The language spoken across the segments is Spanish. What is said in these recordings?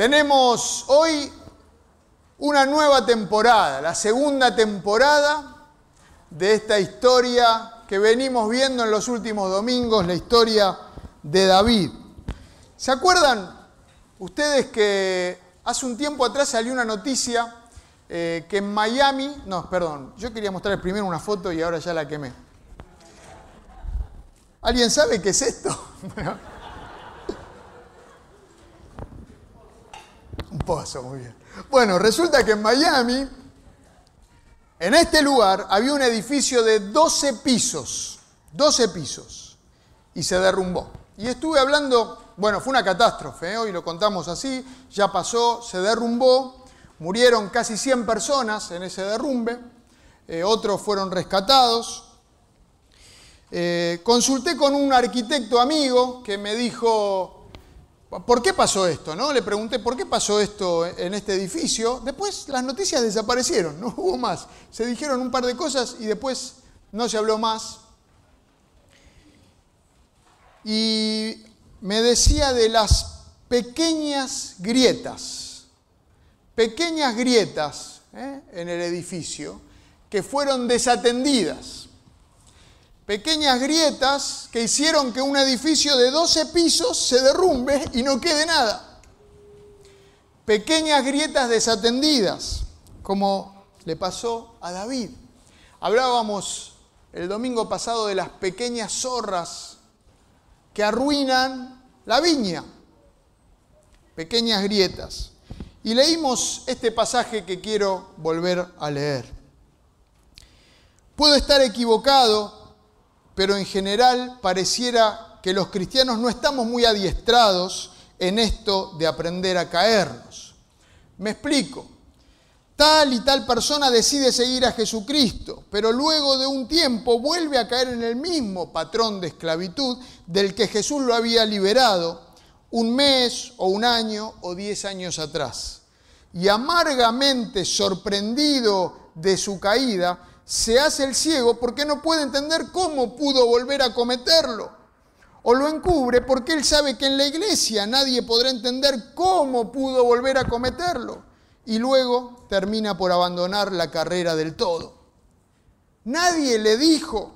Tenemos hoy una nueva temporada, la segunda temporada de esta historia que venimos viendo en los últimos domingos, la historia de David. ¿Se acuerdan ustedes que hace un tiempo atrás salió una noticia eh, que en Miami, no, perdón, yo quería mostrar primero una foto y ahora ya la quemé. ¿Alguien sabe qué es esto? Un pozo, muy bien. Bueno, resulta que en Miami, en este lugar, había un edificio de 12 pisos, 12 pisos, y se derrumbó. Y estuve hablando, bueno, fue una catástrofe, ¿eh? hoy lo contamos así, ya pasó, se derrumbó, murieron casi 100 personas en ese derrumbe, eh, otros fueron rescatados. Eh, consulté con un arquitecto amigo que me dijo, ¿Por qué pasó esto? ¿no? Le pregunté, ¿por qué pasó esto en este edificio? Después las noticias desaparecieron, no hubo más. Se dijeron un par de cosas y después no se habló más. Y me decía de las pequeñas grietas, pequeñas grietas ¿eh? en el edificio que fueron desatendidas pequeñas grietas que hicieron que un edificio de 12 pisos se derrumbe y no quede nada. Pequeñas grietas desatendidas, como le pasó a David. Hablábamos el domingo pasado de las pequeñas zorras que arruinan la viña. Pequeñas grietas. Y leímos este pasaje que quiero volver a leer. Puedo estar equivocado, pero en general pareciera que los cristianos no estamos muy adiestrados en esto de aprender a caernos. Me explico. Tal y tal persona decide seguir a Jesucristo, pero luego de un tiempo vuelve a caer en el mismo patrón de esclavitud del que Jesús lo había liberado un mes o un año o diez años atrás. Y amargamente sorprendido de su caída, se hace el ciego porque no puede entender cómo pudo volver a cometerlo. O lo encubre porque él sabe que en la iglesia nadie podrá entender cómo pudo volver a cometerlo. Y luego termina por abandonar la carrera del todo. Nadie le dijo,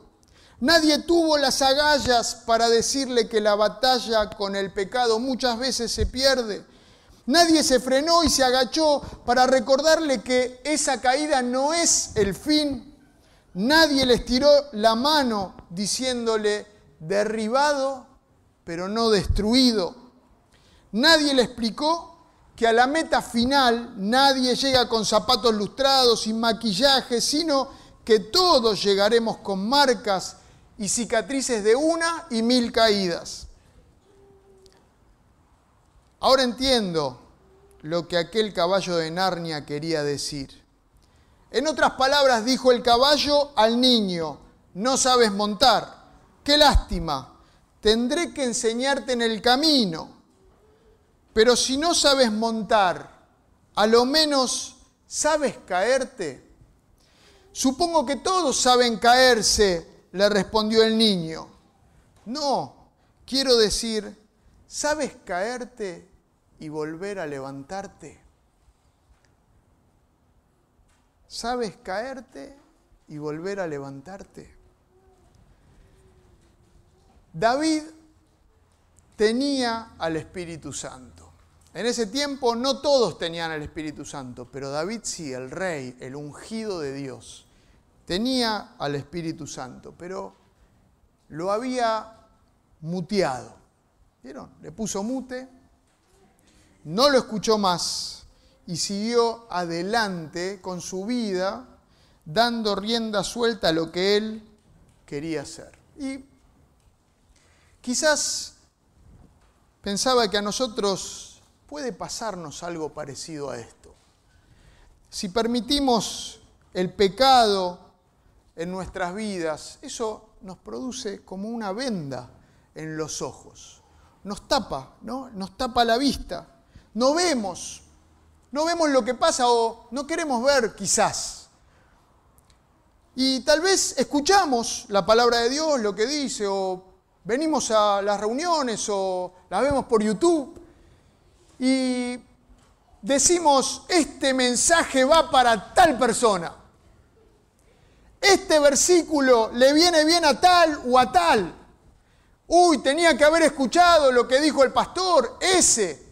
nadie tuvo las agallas para decirle que la batalla con el pecado muchas veces se pierde. Nadie se frenó y se agachó para recordarle que esa caída no es el fin Nadie les tiró la mano diciéndole derribado, pero no destruido. Nadie le explicó que a la meta final nadie llega con zapatos lustrados y maquillaje, sino que todos llegaremos con marcas y cicatrices de una y mil caídas. Ahora entiendo lo que aquel caballo de Narnia quería decir. En otras palabras, dijo el caballo al niño, no sabes montar. Qué lástima, tendré que enseñarte en el camino. Pero si no sabes montar, a lo menos sabes caerte. Supongo que todos saben caerse, le respondió el niño. No, quiero decir, ¿sabes caerte y volver a levantarte? Sabes caerte y volver a levantarte. David tenía al Espíritu Santo. En ese tiempo no todos tenían al Espíritu Santo, pero David sí, el rey, el ungido de Dios, tenía al Espíritu Santo, pero lo había muteado. ¿Vieron? Le puso mute, no lo escuchó más y siguió adelante con su vida, dando rienda suelta a lo que él quería hacer. Y quizás pensaba que a nosotros puede pasarnos algo parecido a esto. Si permitimos el pecado en nuestras vidas, eso nos produce como una venda en los ojos. Nos tapa, ¿no? Nos tapa la vista. No vemos no vemos lo que pasa o no queremos ver quizás. Y tal vez escuchamos la palabra de Dios, lo que dice, o venimos a las reuniones o las vemos por YouTube y decimos, este mensaje va para tal persona. Este versículo le viene bien a tal o a tal. Uy, tenía que haber escuchado lo que dijo el pastor, ese.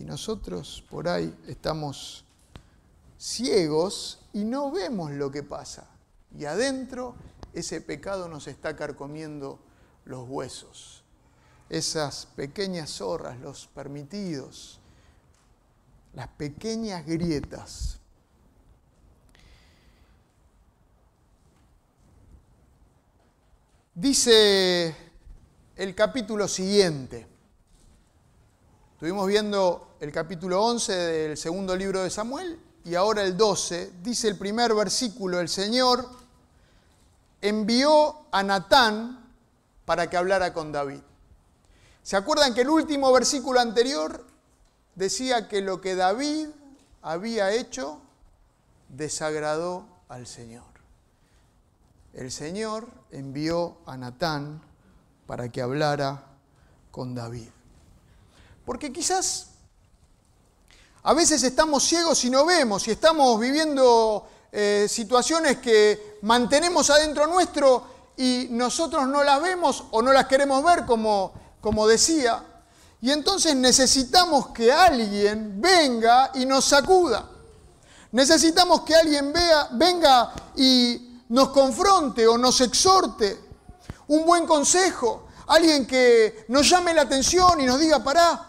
Y nosotros por ahí estamos ciegos y no vemos lo que pasa. Y adentro ese pecado nos está carcomiendo los huesos. Esas pequeñas zorras, los permitidos, las pequeñas grietas. Dice el capítulo siguiente. Estuvimos viendo el capítulo 11 del segundo libro de Samuel y ahora el 12. Dice el primer versículo, el Señor envió a Natán para que hablara con David. ¿Se acuerdan que el último versículo anterior decía que lo que David había hecho desagradó al Señor? El Señor envió a Natán para que hablara con David. Porque quizás a veces estamos ciegos y no vemos y estamos viviendo eh, situaciones que mantenemos adentro nuestro y nosotros no las vemos o no las queremos ver como, como decía. Y entonces necesitamos que alguien venga y nos sacuda. Necesitamos que alguien venga y nos confronte o nos exhorte. Un buen consejo, alguien que nos llame la atención y nos diga, pará,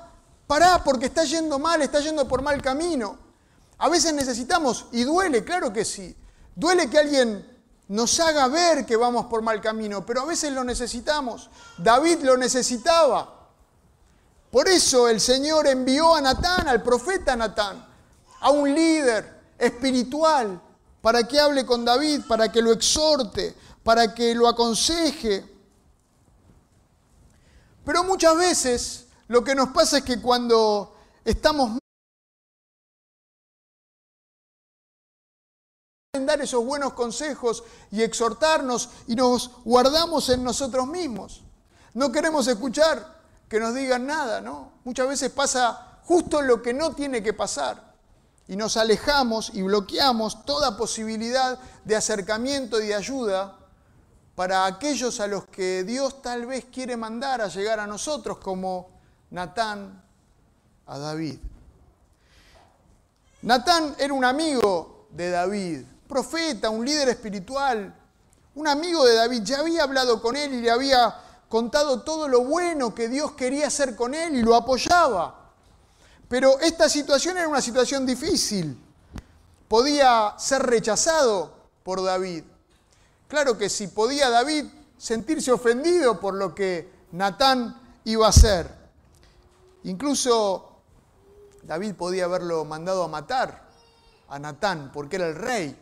pará, porque está yendo mal, está yendo por mal camino. A veces necesitamos, y duele, claro que sí, duele que alguien nos haga ver que vamos por mal camino, pero a veces lo necesitamos. David lo necesitaba. Por eso el Señor envió a Natán, al profeta Natán, a un líder espiritual, para que hable con David, para que lo exhorte, para que lo aconseje. Pero muchas veces lo que nos pasa es que cuando estamos en dar esos buenos consejos y exhortarnos y nos guardamos en nosotros mismos. No queremos escuchar que nos digan nada, ¿no? Muchas veces pasa justo lo que no tiene que pasar y nos alejamos y bloqueamos toda posibilidad de acercamiento y de ayuda para aquellos a los que Dios tal vez quiere mandar a llegar a nosotros, como Natán a David. Natán era un amigo de David, profeta, un líder espiritual, un amigo de David, ya había hablado con él y le había contado todo lo bueno que Dios quería hacer con él y lo apoyaba. Pero esta situación era una situación difícil. Podía ser rechazado por David. Claro que sí, podía David sentirse ofendido por lo que Natán iba a hacer. Incluso David podía haberlo mandado a matar a Natán porque era el rey.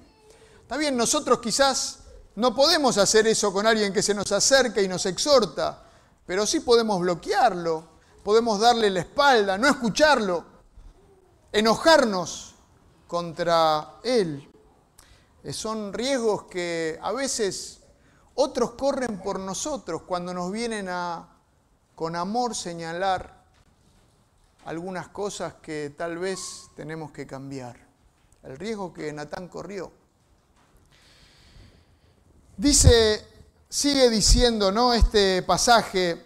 Está bien, nosotros quizás no podemos hacer eso con alguien que se nos acerca y nos exhorta, pero sí podemos bloquearlo, podemos darle la espalda, no escucharlo, enojarnos contra él. Eh, son riesgos que a veces otros corren por nosotros cuando nos vienen a, con amor, señalar algunas cosas que tal vez tenemos que cambiar. El riesgo que Natán corrió. Dice, sigue diciendo, ¿no? Este pasaje,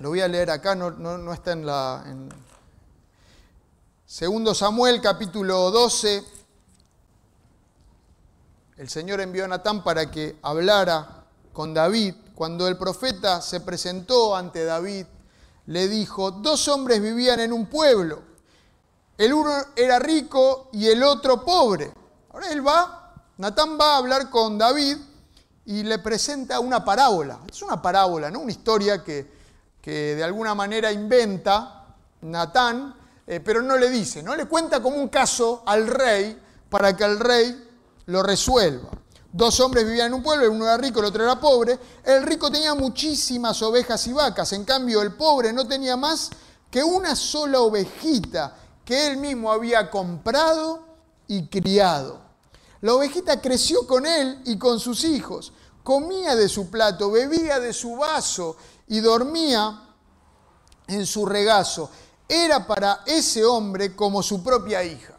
lo voy a leer acá, no, está en la. En Segundo Samuel, capítulo 12. El Señor envió a Natán para que hablara con David. Cuando el profeta se presentó ante David, le dijo: Dos hombres vivían en un pueblo. El uno era rico y el otro pobre. Ahora él va, Natán va a hablar con David y le presenta una parábola. Es una parábola, ¿no? Una historia que, que de alguna manera inventa Natán, eh, pero no le dice, ¿no? Le cuenta como un caso al rey para que el rey lo resuelva. Dos hombres vivían en un pueblo, uno era rico, el otro era pobre. El rico tenía muchísimas ovejas y vacas, en cambio el pobre no tenía más que una sola ovejita que él mismo había comprado y criado. La ovejita creció con él y con sus hijos, comía de su plato, bebía de su vaso y dormía en su regazo. era para ese hombre como su propia hija.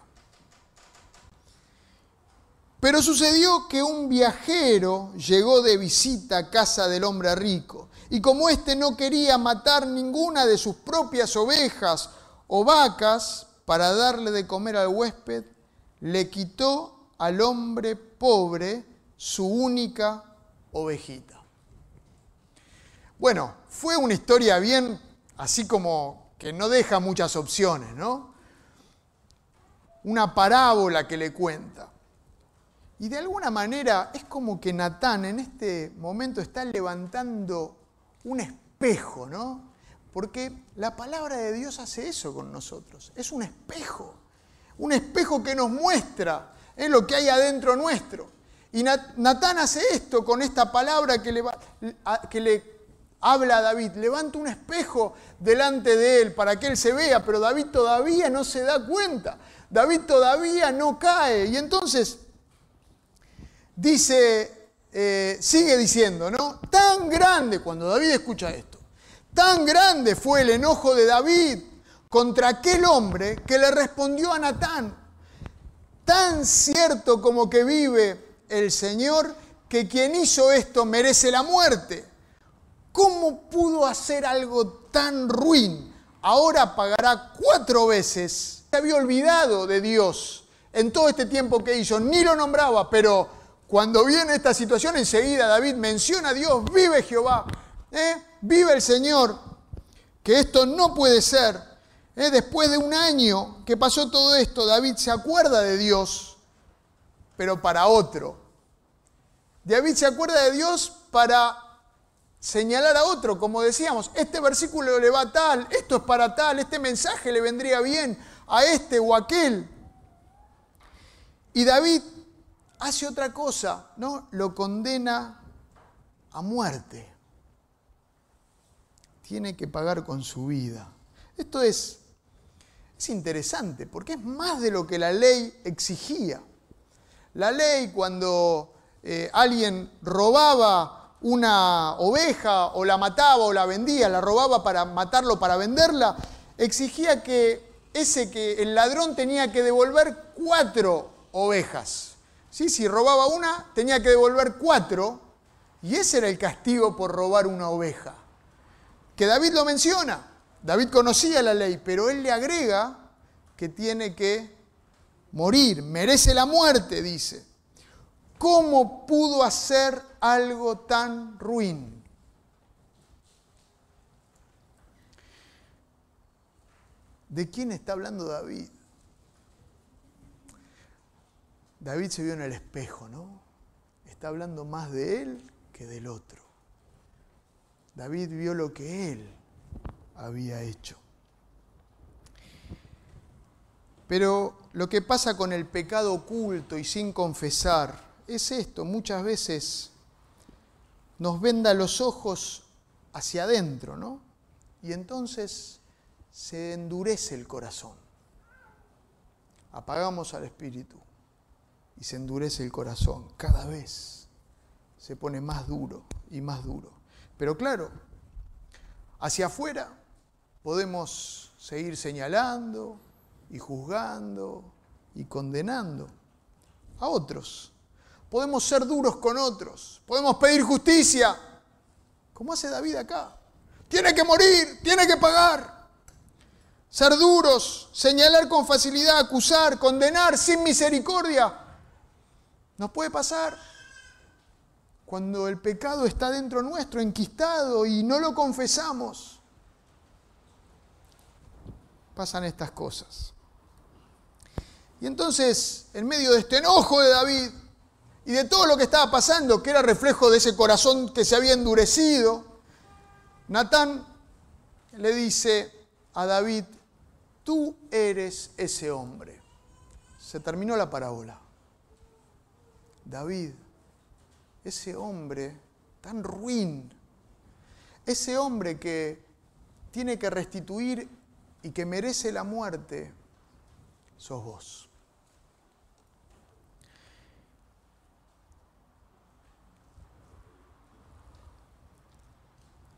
Pero sucedió que un viajero llegó de visita a casa del hombre rico, y como éste no quería matar ninguna de sus propias ovejas o vacas para darle de comer al huésped, le quitó al hombre pobre su única ovejita. Bueno, fue una historia bien, así como que no deja muchas opciones, ¿no? Una parábola que le cuenta. Y de alguna manera es como que Natán en este momento está levantando un espejo, ¿no? Porque la palabra de Dios hace eso con nosotros. Es un espejo. Un espejo que nos muestra ¿eh? lo que hay adentro nuestro. Y Natán hace esto con esta palabra que le, que le habla a David. Levanta un espejo delante de él para que él se vea, pero David todavía no se da cuenta. David todavía no cae. Y entonces dice, eh, sigue diciendo, ¿no? Tan grande, cuando David escucha esto, tan grande fue el enojo de David contra aquel hombre que le respondió a Natán. Tan cierto como que vive el Señor, que quien hizo esto merece la muerte. ¿Cómo pudo hacer algo tan ruin? Ahora pagará cuatro veces. Se había olvidado de Dios en todo este tiempo que hizo, ni lo nombraba, pero cuando viene esta situación, enseguida David menciona a Dios, vive Jehová, ¿eh? vive el Señor, que esto no puede ser. ¿eh? Después de un año que pasó todo esto, David se acuerda de Dios, pero para otro. David se acuerda de Dios para señalar a otro, como decíamos, este versículo le va tal, esto es para tal, este mensaje le vendría bien a este o aquel. Y David hace otra cosa, ¿no? Lo condena a muerte. Tiene que pagar con su vida. Esto es, es interesante porque es más de lo que la ley exigía. La ley cuando eh, alguien robaba una oveja o la mataba o la vendía, la robaba para matarlo, para venderla, exigía que ese que el ladrón tenía que devolver cuatro ovejas. Si robaba una, tenía que devolver cuatro, y ese era el castigo por robar una oveja. Que David lo menciona. David conocía la ley, pero él le agrega que tiene que morir, merece la muerte, dice. ¿Cómo pudo hacer algo tan ruin? ¿De quién está hablando David? David se vio en el espejo, ¿no? Está hablando más de él que del otro. David vio lo que él había hecho. Pero lo que pasa con el pecado oculto y sin confesar es esto. Muchas veces nos venda los ojos hacia adentro, ¿no? Y entonces se endurece el corazón. Apagamos al espíritu y se endurece el corazón. Cada vez se pone más duro y más duro. Pero claro, hacia afuera podemos seguir señalando y juzgando y condenando a otros. Podemos ser duros con otros. Podemos pedir justicia, como hace David acá. Tiene que morir, tiene que pagar. Ser duros, señalar con facilidad, acusar, condenar sin misericordia. Nos puede pasar cuando el pecado está dentro nuestro, enquistado, y no lo confesamos. Pasan estas cosas. Y entonces, en medio de este enojo de David y de todo lo que estaba pasando, que era reflejo de ese corazón que se había endurecido, Natán le dice a David, tú eres ese hombre. Se terminó la parábola. David, ese hombre tan ruin, ese hombre que tiene que restituir y que merece la muerte, sos vos.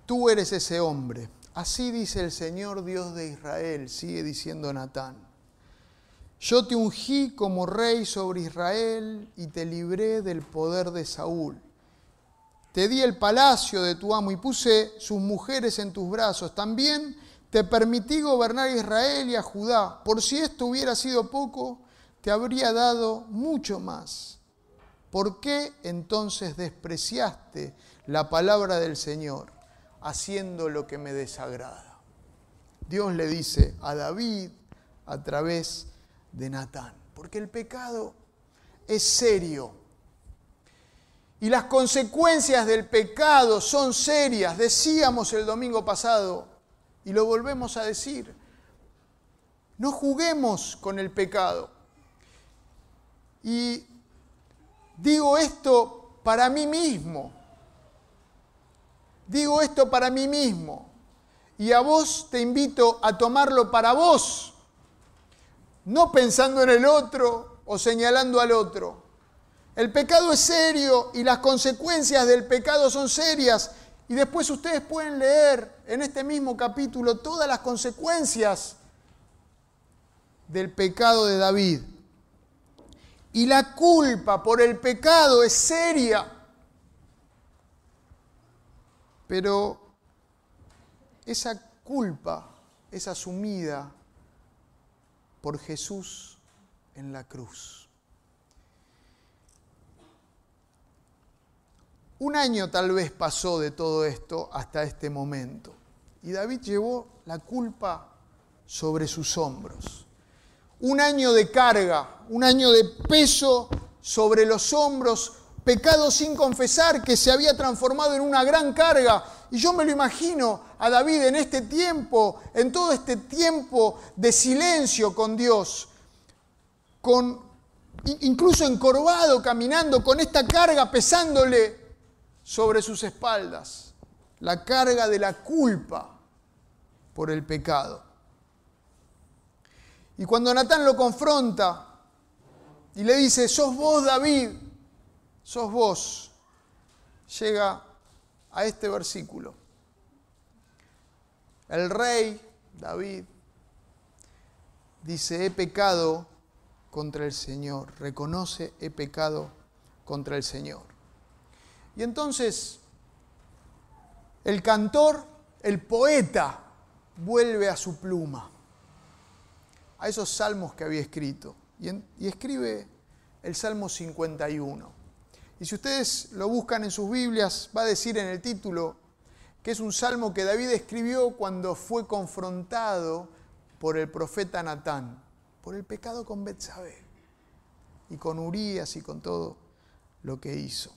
Tú eres ese hombre Así dice el Señor Dios de Israel, sigue diciendo Natán. Yo te ungí como rey sobre Israel y te libré del poder de Saúl. Te di el palacio de tu amo y puse sus mujeres en tus brazos. También te permití gobernar a Israel y a Judá. Por si esto hubiera sido poco, te habría dado mucho más. ¿Por qué entonces despreciaste la palabra del Señor, haciendo lo que me desagrada? Dios le dice a David a través de Natán, porque el pecado es serio. Y las consecuencias del pecado son serias. Decíamos el domingo pasado, y lo volvemos a decir, no juguemos con el pecado. Y digo esto para mí mismo. Digo esto para mí mismo. Y a vos te invito a tomarlo para vos no pensando en el otro o señalando al otro. El pecado es serio y las consecuencias del pecado son serias. Y después ustedes pueden leer en este mismo capítulo todas las consecuencias del pecado de David. Y la culpa por el pecado es seria. Pero esa culpa es asumida por Jesús en la cruz. Un año tal vez pasó de todo esto hasta este momento. Y David llevó la culpa sobre sus hombros. Un año de carga, un año de peso sobre los hombros, pecado sin confesar que se había transformado en una gran carga y yo me lo imagino a David en este tiempo, en todo este tiempo de silencio con Dios, con incluso encorvado, caminando con esta carga pesándole sobre sus espaldas, la carga de la culpa por el pecado. Y cuando Natán lo confronta y le dice, sos vos David, sos vos, llega a este versículo. El rey David dice, he pecado contra el Señor, reconoce, he pecado contra el Señor. Y entonces el cantor, el poeta, vuelve a su pluma, a esos salmos que había escrito, y, escribe el Salmo 51. Y si ustedes lo buscan en sus Biblias, va a decir en el título que es un salmo que David escribió cuando fue confrontado por el profeta Natán, por el pecado con Betsabé y con Urías y con todo lo que hizo.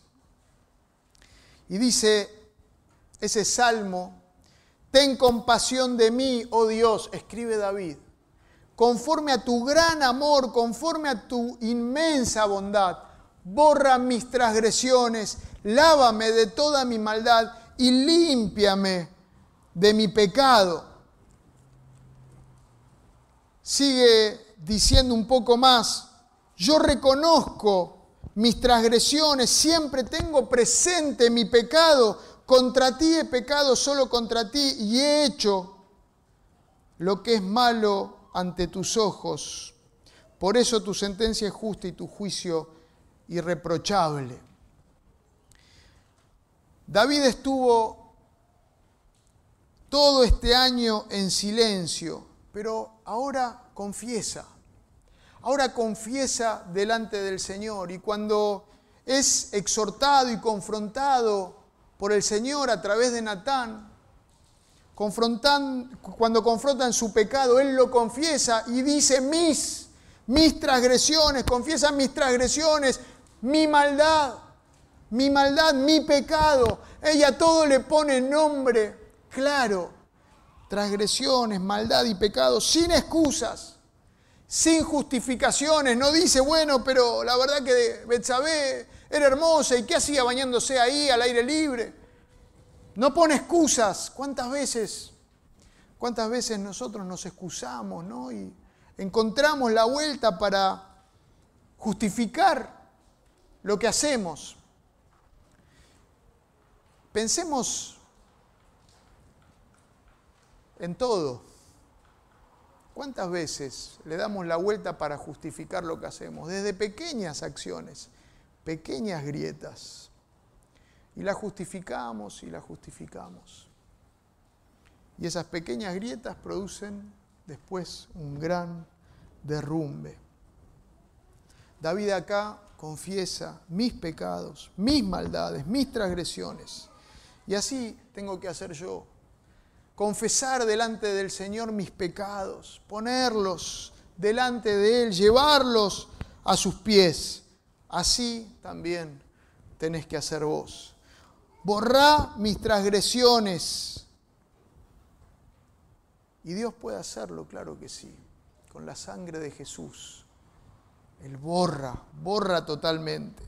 Y dice ese salmo, ten compasión de mí, oh Dios, escribe David, conforme a tu gran amor, conforme a tu inmensa bondad borra mis transgresiones, lávame de toda mi maldad y límpiame de mi pecado. Sigue diciendo un poco más, yo reconozco mis transgresiones, siempre tengo presente mi pecado, contra ti he pecado solo contra ti y he hecho lo que es malo ante tus ojos. Por eso tu sentencia es justa y tu juicio irreprochable. David estuvo todo este año en silencio, pero ahora confiesa. Ahora confiesa delante del Señor y cuando es exhortado y confrontado por el Señor a través de Natán, cuando confrontan su pecado, Él lo confiesa y dice mis, mis transgresiones, confiesa mis transgresiones, mi maldad, mi maldad, mi pecado. Ella todo le pone nombre claro. Transgresiones, maldad y pecado, sin excusas, sin justificaciones. No dice, bueno, pero la verdad que Betsabé era hermosa y ¿qué hacía bañándose ahí al aire libre? No pone excusas. ¿Cuántas veces, cuántas veces nosotros nos excusamos, ¿no? Y encontramos la vuelta para justificar lo que hacemos. Pensemos en todo. ¿Cuántas veces le damos la vuelta para justificar lo que hacemos? Desde pequeñas acciones, pequeñas grietas. Y las justificamos y las justificamos. Y esas pequeñas grietas producen después un gran derrumbe. David acá confiesa mis pecados, mis maldades, mis transgresiones. Y así tengo que hacer yo. Confesar delante del Señor mis pecados, ponerlos delante de Él, llevarlos a sus pies. Así también tenés que hacer vos. Borrá mis transgresiones. Y Dios puede hacerlo, claro que sí, con la sangre de Jesús. Él borra, borra totalmente.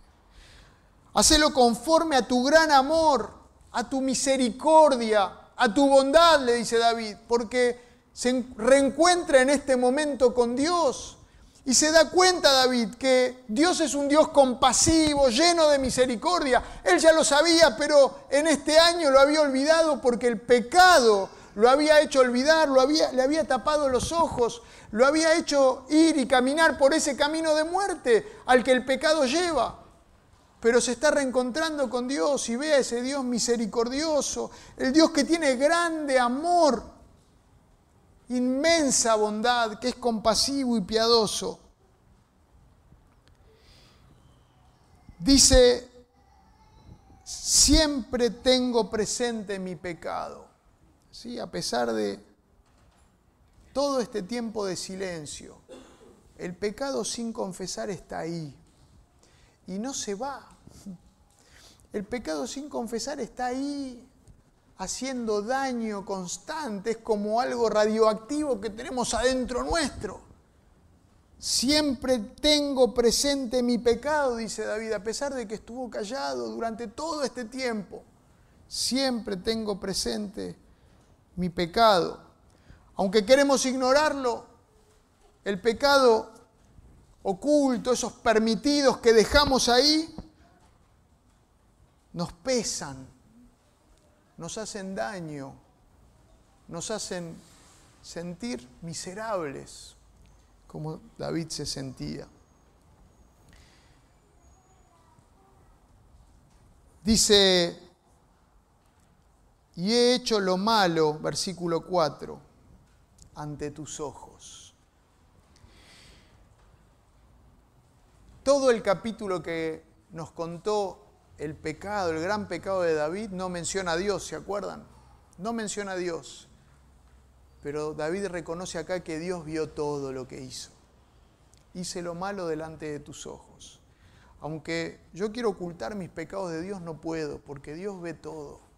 Hacelo conforme a tu gran amor, a tu misericordia, a tu bondad, le dice David, porque se reencuentra en este momento con Dios. Y se da cuenta David que Dios es un Dios compasivo, lleno de misericordia. Él ya lo sabía, pero en este año lo había olvidado porque el pecado lo había hecho olvidar, lo había, le había tapado los ojos, lo había hecho ir y caminar por ese camino de muerte al que el pecado lleva. Pero se está reencontrando con Dios y ve a ese Dios misericordioso, el Dios que tiene grande amor, inmensa bondad, que es compasivo y piadoso. Dice, siempre tengo presente mi pecado. ¿Sí? A pesar de todo este tiempo de silencio, el pecado sin confesar está ahí y no se va. El pecado sin confesar está ahí haciendo daño constante, es como algo radioactivo que tenemos adentro nuestro. Siempre tengo presente mi pecado, dice David, a pesar de que estuvo callado durante todo este tiempo. Siempre tengo presente mi pecado. Aunque queremos ignorarlo, el pecado oculto, esos permitidos que dejamos ahí, nos pesan, nos hacen daño, nos hacen sentir miserables, como David se sentía. Dice y he hecho lo malo, versículo 4, ante tus ojos. Todo el capítulo que nos contó el pecado, el gran pecado de David, no menciona a Dios, ¿se acuerdan? No menciona a Dios. Pero David reconoce acá que Dios vio todo lo que hizo. Hice lo malo delante de tus ojos. Aunque yo quiero ocultar mis pecados de Dios, no puedo, porque Dios ve todo.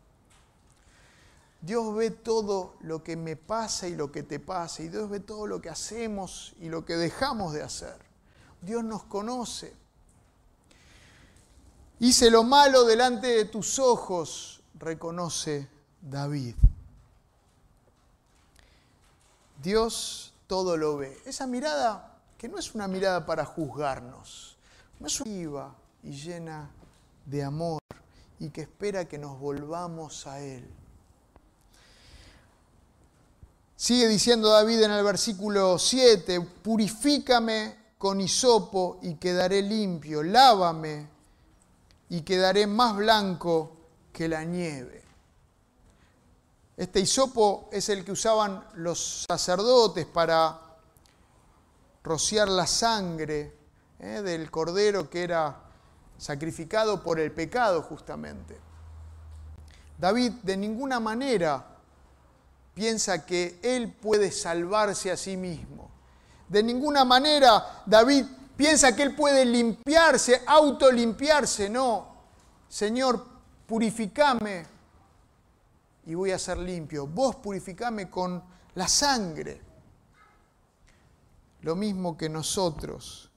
Dios ve todo lo que me pasa y lo que te pasa, y Dios ve todo lo que hacemos y lo que dejamos de hacer. Dios nos conoce. Hice lo malo delante de tus ojos, reconoce David. Dios todo lo ve. Esa mirada que no es una mirada para juzgarnos, no es viva y llena de amor y que espera que nos volvamos a Él. Sigue diciendo David en el versículo 7, purifícame con hisopo y quedaré limpio, lávame y quedaré más blanco que la nieve. Este hisopo es el que usaban los sacerdotes para rociar la sangre ¿eh? del cordero que era sacrificado por el pecado justamente. David de ninguna manera piensa que él puede salvarse a sí mismo. De ninguna manera David piensa que él puede limpiarse, autolimpiarse. No, Señor, purificame y voy a ser limpio. Vos purificame con la sangre. Lo mismo que nosotros.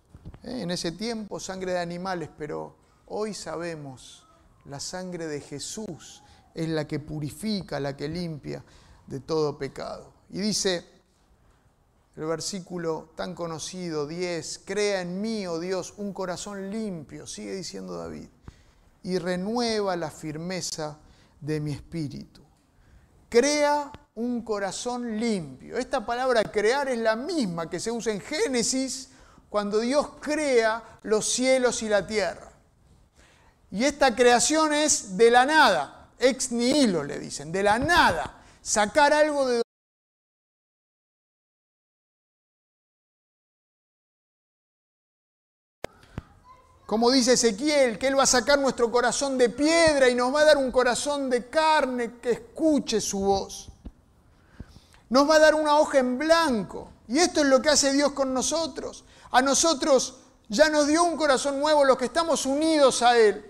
¿eh? En ese tiempo sangre de animales, pero hoy sabemos la sangre de Jesús es la que purifica, la que limpia de todo pecado. Y dice el versículo tan conocido 10, crea en mí, oh Dios, un corazón limpio, sigue diciendo David, y renueva la firmeza de mi espíritu. Crea un corazón limpio. Esta palabra crear es la misma que se usa en Génesis cuando Dios crea los cielos y la tierra. Y esta creación es de la nada, ex nihilo le dicen, de la nada, sacar algo de Como dice Ezequiel, que Él va a sacar nuestro corazón de piedra y nos va a dar un corazón de carne que escuche su voz. Nos va a dar una hoja en blanco. Y esto es lo que hace Dios con nosotros. A nosotros ya nos dio un corazón nuevo, los que estamos unidos a Él.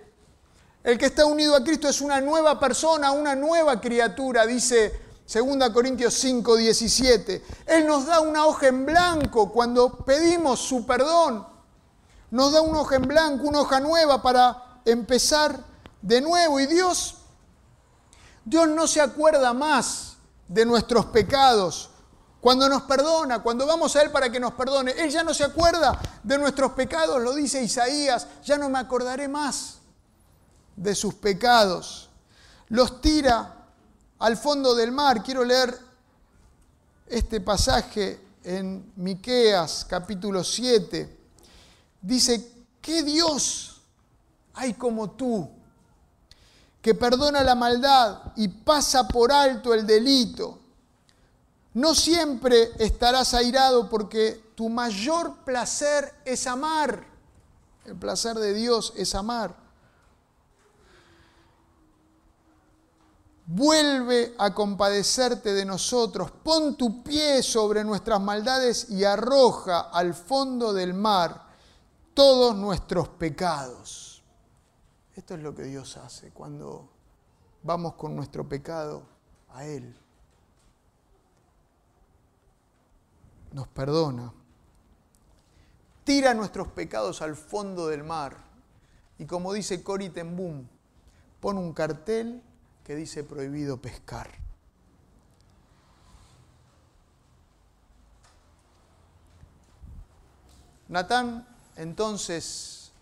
El que está unido a Cristo es una nueva persona, una nueva criatura, dice 2 Corintios 5, 17. Él nos da una hoja en blanco cuando pedimos su perdón nos da una hoja en blanco, una hoja nueva para empezar de nuevo. Y Dios, Dios no se acuerda más de nuestros pecados. Cuando nos perdona, cuando vamos a Él para que nos perdone, Él ya no se acuerda de nuestros pecados, lo dice Isaías, ya no me acordaré más de sus pecados. Los tira al fondo del mar. Quiero leer este pasaje en Miqueas capítulo 7 dice, ¿qué Dios hay como tú? que perdona la maldad y pasa por alto el delito. No siempre estarás airado porque tu mayor placer es amar. El placer de Dios es amar. Vuelve a compadecerte de nosotros, pon tu pie sobre nuestras maldades y arroja al fondo del mar todos nuestros pecados. Esto es lo que Dios hace cuando vamos con nuestro pecado a Él. Nos perdona. Tira nuestros pecados al fondo del mar. Y como dice Cory Ten Boom, pone un cartel que dice prohibido pescar. Natán entonces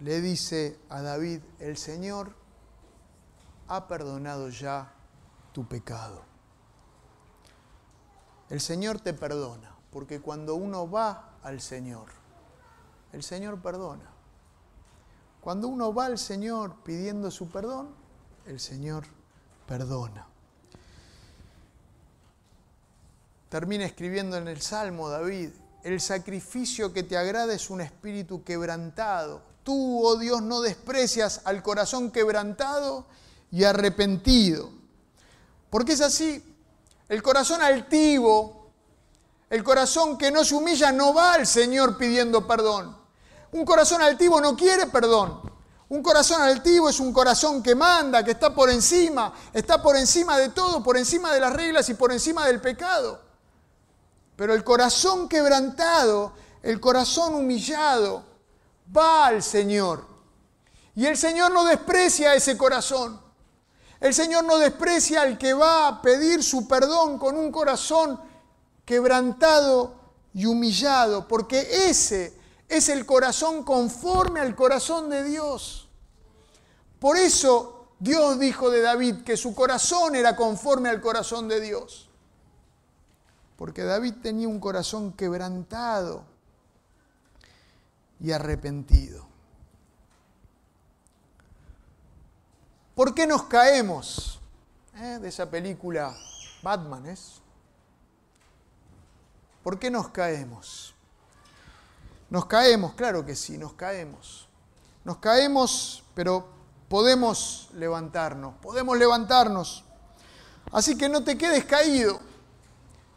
le dice a David, el Señor ha perdonado ya tu pecado. El Señor te perdona, porque cuando uno va al Señor, el Señor perdona. Cuando uno va al Señor pidiendo su perdón, el Señor perdona. Termina escribiendo en el Salmo David, el sacrificio que te agrada es un espíritu quebrantado. Tú, oh Dios, no desprecias al corazón quebrantado y arrepentido. Porque es así. El corazón altivo, el corazón que no se humilla, no va al Señor pidiendo perdón. Un corazón altivo no quiere perdón. Un corazón altivo es un corazón que manda, que está por encima, está por encima de todo, por encima de las reglas y por encima del pecado. Pero el corazón quebrantado, el corazón humillado, va al Señor. Y el Señor no desprecia ese corazón. El Señor no desprecia al que va a pedir su perdón con un corazón quebrantado y humillado, porque ese es el corazón conforme al corazón de Dios. Por eso Dios dijo de David que su corazón era conforme al corazón de Dios porque David tenía un corazón quebrantado y arrepentido. ¿Por qué nos caemos? Eh, de esa película Batman. ¿Por qué nos caemos? Nos caemos, claro que sí, nos caemos. Nos caemos, pero podemos levantarnos, podemos levantarnos. Así que no te quedes caído.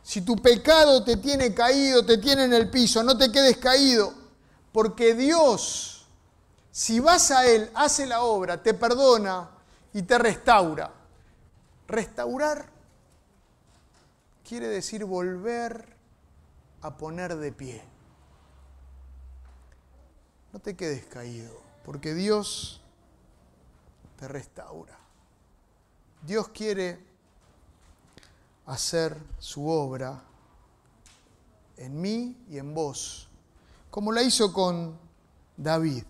Si tu pecado te tiene caído, te tiene en el piso, no te quedes caído, porque Dios, si vas a Él, hace la obra, te perdona y te restaura. Restaurar quiere decir volver a poner de pie. No te quedes caído, porque Dios te restaura. Dios quiere hacer su obra en mí y en vos, como la hizo con David.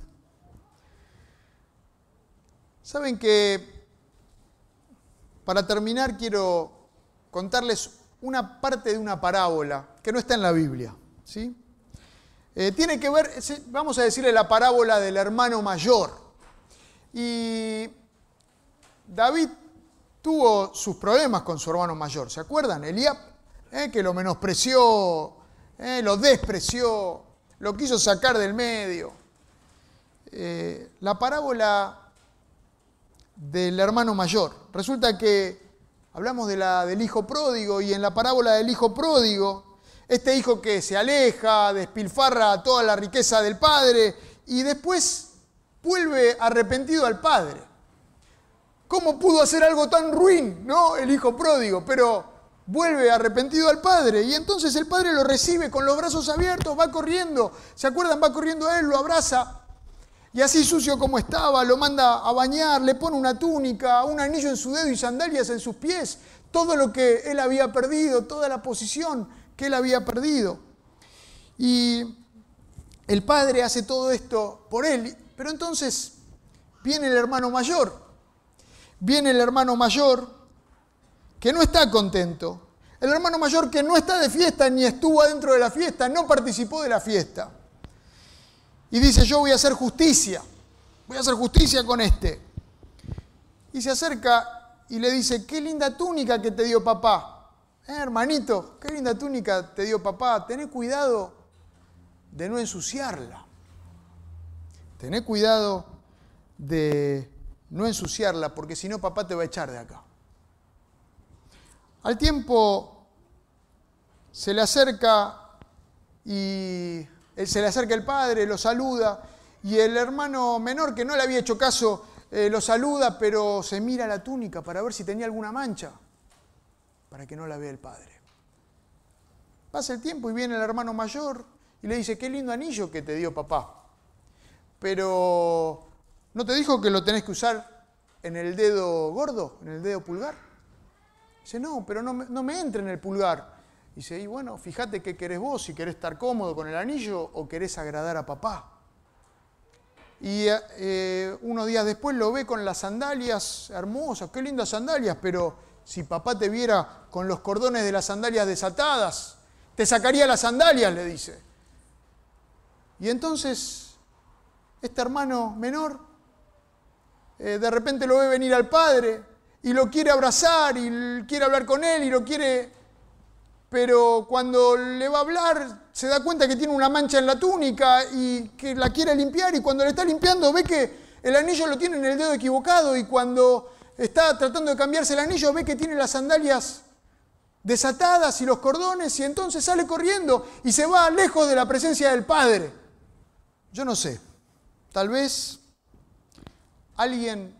Saben que, para terminar, quiero contarles una parte de una parábola que no está en la Biblia. ¿sí? Eh, tiene que ver, vamos a decirle la parábola del hermano mayor. Y David tuvo sus problemas con su hermano mayor, ¿se acuerdan? Elías, eh, que lo menospreció, eh, lo despreció, lo quiso sacar del medio. la parábola del hermano mayor. Resulta que hablamos de la, del hijo pródigo y en la parábola del hijo pródigo, este hijo que se aleja, despilfarra toda la riqueza del padre y después vuelve arrepentido al padre. ¿Cómo pudo hacer algo tan ruin, no? El hijo pródigo, pero vuelve arrepentido al padre y entonces el padre lo recibe con los brazos abiertos, va corriendo, ¿se acuerdan? Va corriendo a él, lo abraza y así sucio como estaba, lo manda a bañar, le pone una túnica, un anillo en su dedo y sandalias en sus pies. Todo lo que él había perdido, toda la posición que él había perdido. Y el padre hace todo esto por él. Pero entonces viene el hermano mayor. Viene el hermano mayor que no está contento. El hermano mayor que no está de fiesta ni estuvo adentro de la fiesta, no participó de la fiesta y dice, yo voy a hacer justicia, voy a hacer justicia con este. Y se acerca y le dice, qué linda túnica que te dio papá. Eh, hermanito, qué linda túnica te dio papá. Tené cuidado de no ensuciarla. Tené cuidado de no ensuciarla, porque si no papá te va a echar de acá. Al tiempo se le acerca y se le acerca el padre, lo saluda, y el hermano menor, que no le había hecho caso, eh, lo saluda, pero se mira la túnica para ver si tenía alguna mancha, para que no la vea el padre. Pasa el tiempo y viene el hermano mayor y le dice, qué lindo anillo que te dio papá. Pero, ¿no te dijo que lo tenés que usar en el dedo gordo, en el dedo pulgar? Dice, no, pero no no me entra en el pulgar. Dice, y bueno, fíjate qué querés vos, si querés estar cómodo con el anillo o querés agradar a papá. Y eh, unos días después lo ve con las sandalias hermosas, qué lindas sandalias, pero si papá te viera con los cordones de las sandalias desatadas, te sacaría las sandalias, le dice. Y entonces, este hermano menor, eh, de repente lo ve venir al padre y lo quiere abrazar y quiere hablar con él y lo quiere pero cuando le va a hablar se da cuenta que tiene una mancha en la túnica y que la quiere limpiar y cuando le está limpiando ve que el anillo lo tiene en el dedo equivocado y cuando está tratando de cambiarse el anillo ve que tiene las sandalias desatadas y los cordones y entonces sale corriendo y se va lejos de la presencia del Padre. Yo no sé, tal vez alguien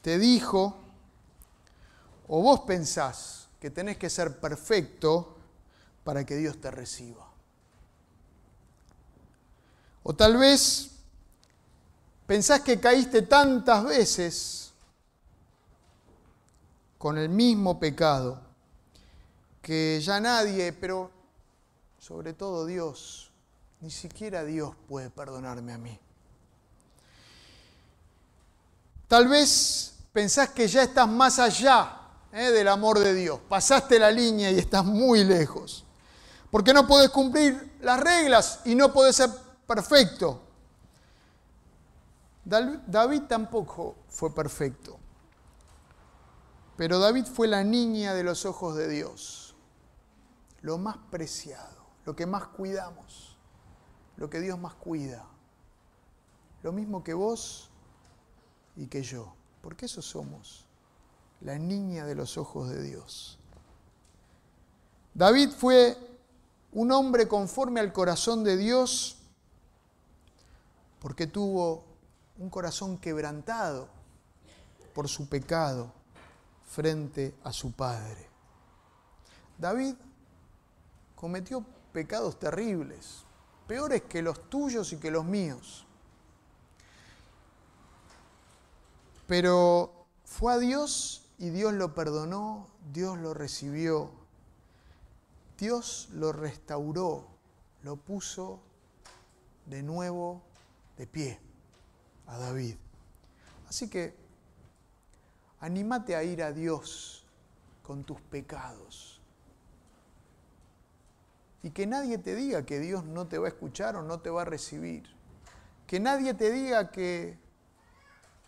te dijo o vos pensás que tenés que ser perfecto para que Dios te reciba. O tal vez pensás que caíste tantas veces con el mismo pecado que ya nadie, pero sobre todo Dios, ni siquiera Dios puede perdonarme a mí. Tal vez pensás que ya estás más allá ¿eh? del amor de Dios. Pasaste la línea y estás muy lejos. Porque no puedes cumplir las reglas y no puedes ser perfecto. David tampoco fue perfecto. Pero David fue la niña de los ojos de Dios. Lo más preciado, lo que más cuidamos, lo que Dios más cuida. Lo mismo que vos y que yo. Porque eso somos la niña de los ojos de Dios. David fue un hombre conforme al corazón de Dios porque tuvo un corazón quebrantado por su pecado frente a su padre. David cometió pecados terribles, peores que los tuyos y que los míos. Pero fue a Dios y Dios lo perdonó, Dios lo recibió, Dios lo restauró, lo puso de nuevo de pie a David. Así que anímate a ir a Dios con tus pecados. Y que nadie te diga que Dios no te va a escuchar o no te va a recibir. Que nadie te diga que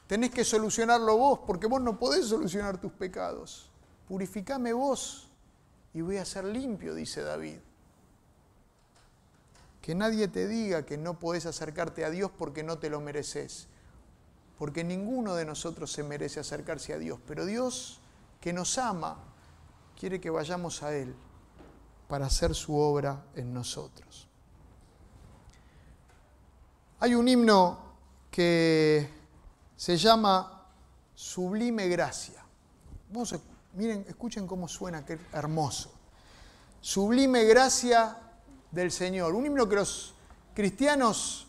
tenés que solucionarlo vos, porque vos no podés solucionar tus pecados. Purificame vos y voy a ser limpio, dice David. Que nadie te diga que no podés acercarte a Dios porque no te lo mereces. Porque ninguno de nosotros se merece acercarse a Dios. Pero Dios, que nos ama, quiere que vayamos a Él para hacer su obra en nosotros. Hay un himno que se llama Sublime Gracia. miren, escuchen cómo suena, qué hermoso. Sublime Gracia del Señor. Un himno que los cristianos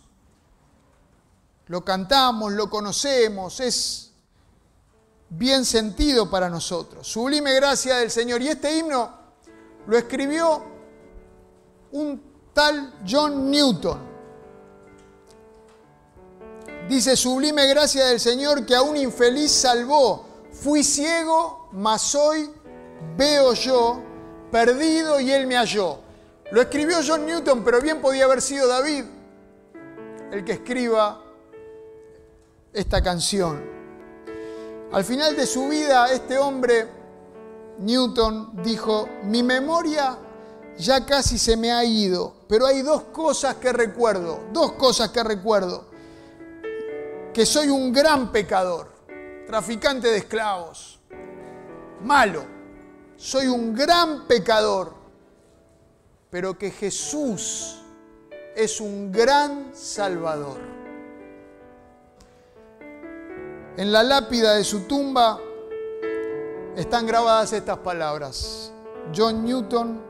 lo cantamos, lo conocemos, es bien sentido para nosotros. Sublime gracia del Señor. Y este himno lo escribió un tal John Newton. Dice, sublime gracia del Señor que a un infeliz salvó. Fui ciego, mas hoy veo yo, perdido y él me halló. Lo escribió John Newton, pero bien podía haber sido David el que escriba esta canción. Al final de su vida, este hombre, Newton, dijo, mi memoria ya casi se me ha ido, pero hay dos cosas que recuerdo, dos cosas que recuerdo. Que soy un gran pecador, traficante de esclavos, malo, soy un gran pecador pero que Jesús es un gran Salvador. En la lápida de su tumba están grabadas estas palabras. John Newton,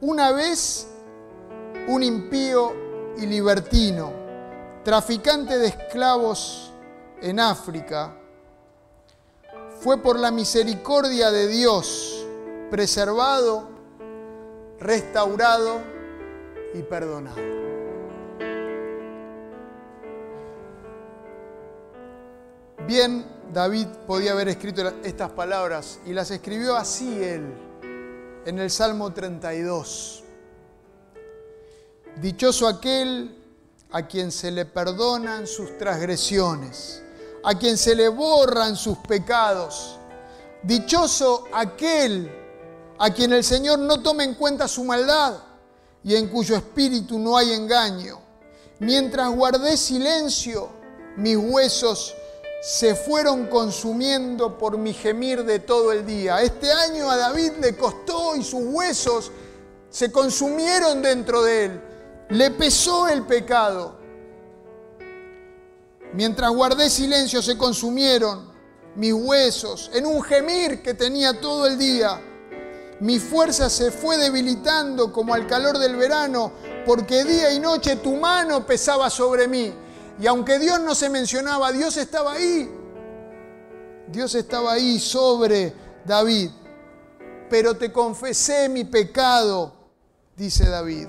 una vez un impío y libertino, traficante de esclavos en África, fue por la misericordia de Dios preservado restaurado y perdonado. Bien, David podía haber escrito estas palabras y las escribió así él en el Salmo 32. Dichoso aquel a quien se le perdonan sus transgresiones, a quien se le borran sus pecados. Dichoso aquel a quien el Señor no tome en cuenta su maldad y en cuyo espíritu no hay engaño. Mientras guardé silencio, mis huesos se fueron consumiendo por mi gemir de todo el día. Este año a David le costó y sus huesos se consumieron dentro de él. Le pesó el pecado. Mientras guardé silencio se consumieron mis huesos en un gemir que tenía todo el día mi fuerza se fue debilitando como al calor del verano, porque día y noche tu mano pesaba sobre mí. Y aunque Dios no se mencionaba, Dios estaba ahí. Dios estaba ahí sobre David. Pero te confesé mi pecado, dice David.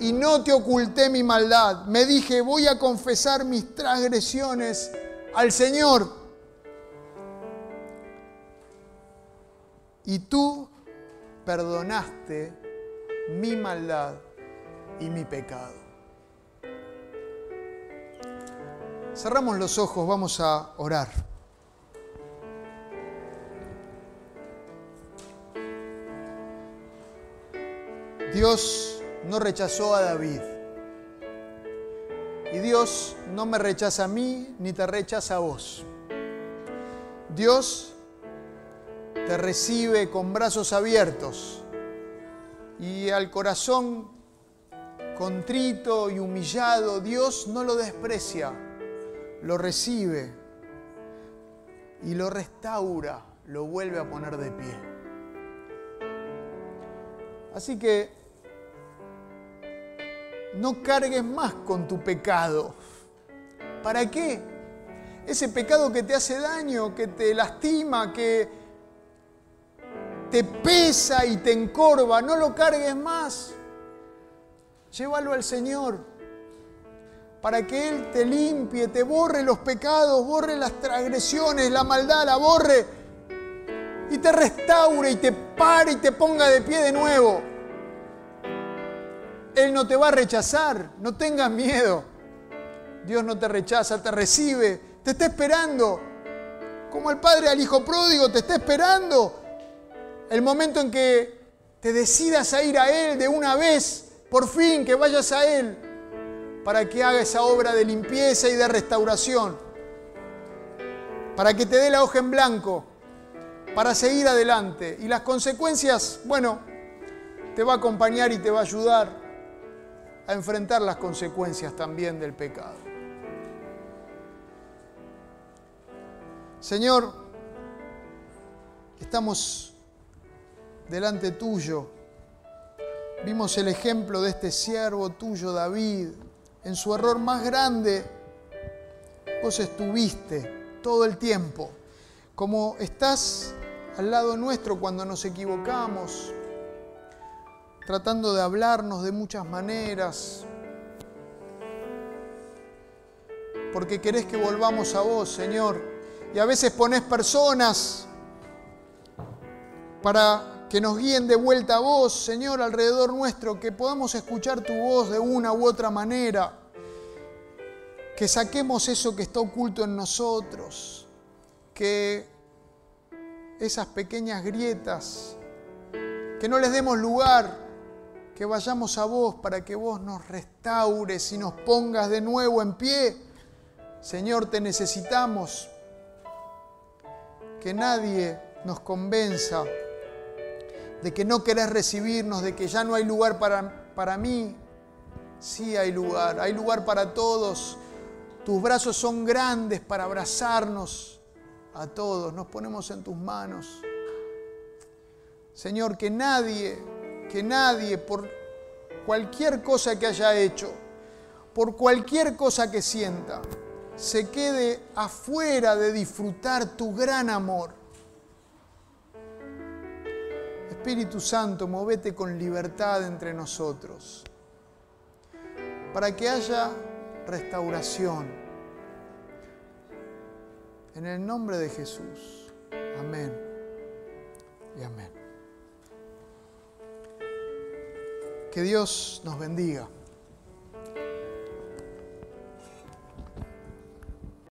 Y no te oculté mi maldad. Me dije, voy a confesar mis transgresiones al Señor. Y tú perdonaste mi maldad y mi pecado. Cerramos los ojos, vamos a orar. Dios no rechazó a David. Y Dios no me rechaza a mí ni te rechaza a vos. Dios te recibe con brazos abiertos y al corazón contrito y humillado, Dios no lo desprecia, lo recibe y lo restaura, lo vuelve a poner de pie. Así que no cargues más con tu pecado. ¿Para qué? Ese pecado que te hace daño, que te lastima, que te pesa y te encorva, no lo cargues más. Llévalo al Señor para que Él te limpie, te borre los pecados, borre las transgresiones, la maldad, la borre y te restaure y te pare y te ponga de pie de nuevo. Él no te va a rechazar, no tengas miedo. Dios no te rechaza, te recibe, te está esperando. Como el padre al hijo pródigo, te está esperando. El momento en que te decidas a ir a Él de una vez, por fin que vayas a Él, para que haga esa obra de limpieza y de restauración. Para que te dé la hoja en blanco, para seguir adelante. Y las consecuencias, bueno, te va a acompañar y te va a ayudar a enfrentar las consecuencias también del pecado. Señor, estamos delante tuyo. Vimos el ejemplo de este siervo tuyo, David. En su error más grande, vos estuviste todo el tiempo. Como estás al lado nuestro cuando nos equivocamos, tratando de hablarnos de muchas maneras, porque querés que volvamos a vos, Señor y a veces pones personas para que nos guíen de vuelta a vos, Señor, alrededor nuestro, que podamos escuchar tu voz de una u otra manera, que saquemos eso que está oculto en nosotros, que esas pequeñas grietas, que no les demos lugar, que vayamos a vos para que vos nos restaures y nos pongas de nuevo en pie. Señor, te necesitamos que nadie nos convenza de que no querés recibirnos, de que ya no hay lugar para, para mí. Sí hay lugar, hay lugar para todos. Tus brazos son grandes para abrazarnos a todos. Nos ponemos en tus manos. Señor, que nadie, que nadie, por cualquier cosa que haya hecho, por cualquier cosa que sienta, se quede afuera de disfrutar tu gran amor. Espíritu Santo, movete con libertad entre nosotros, para que haya restauración. En el nombre de Jesús. Amén y amén. Que Dios nos bendiga.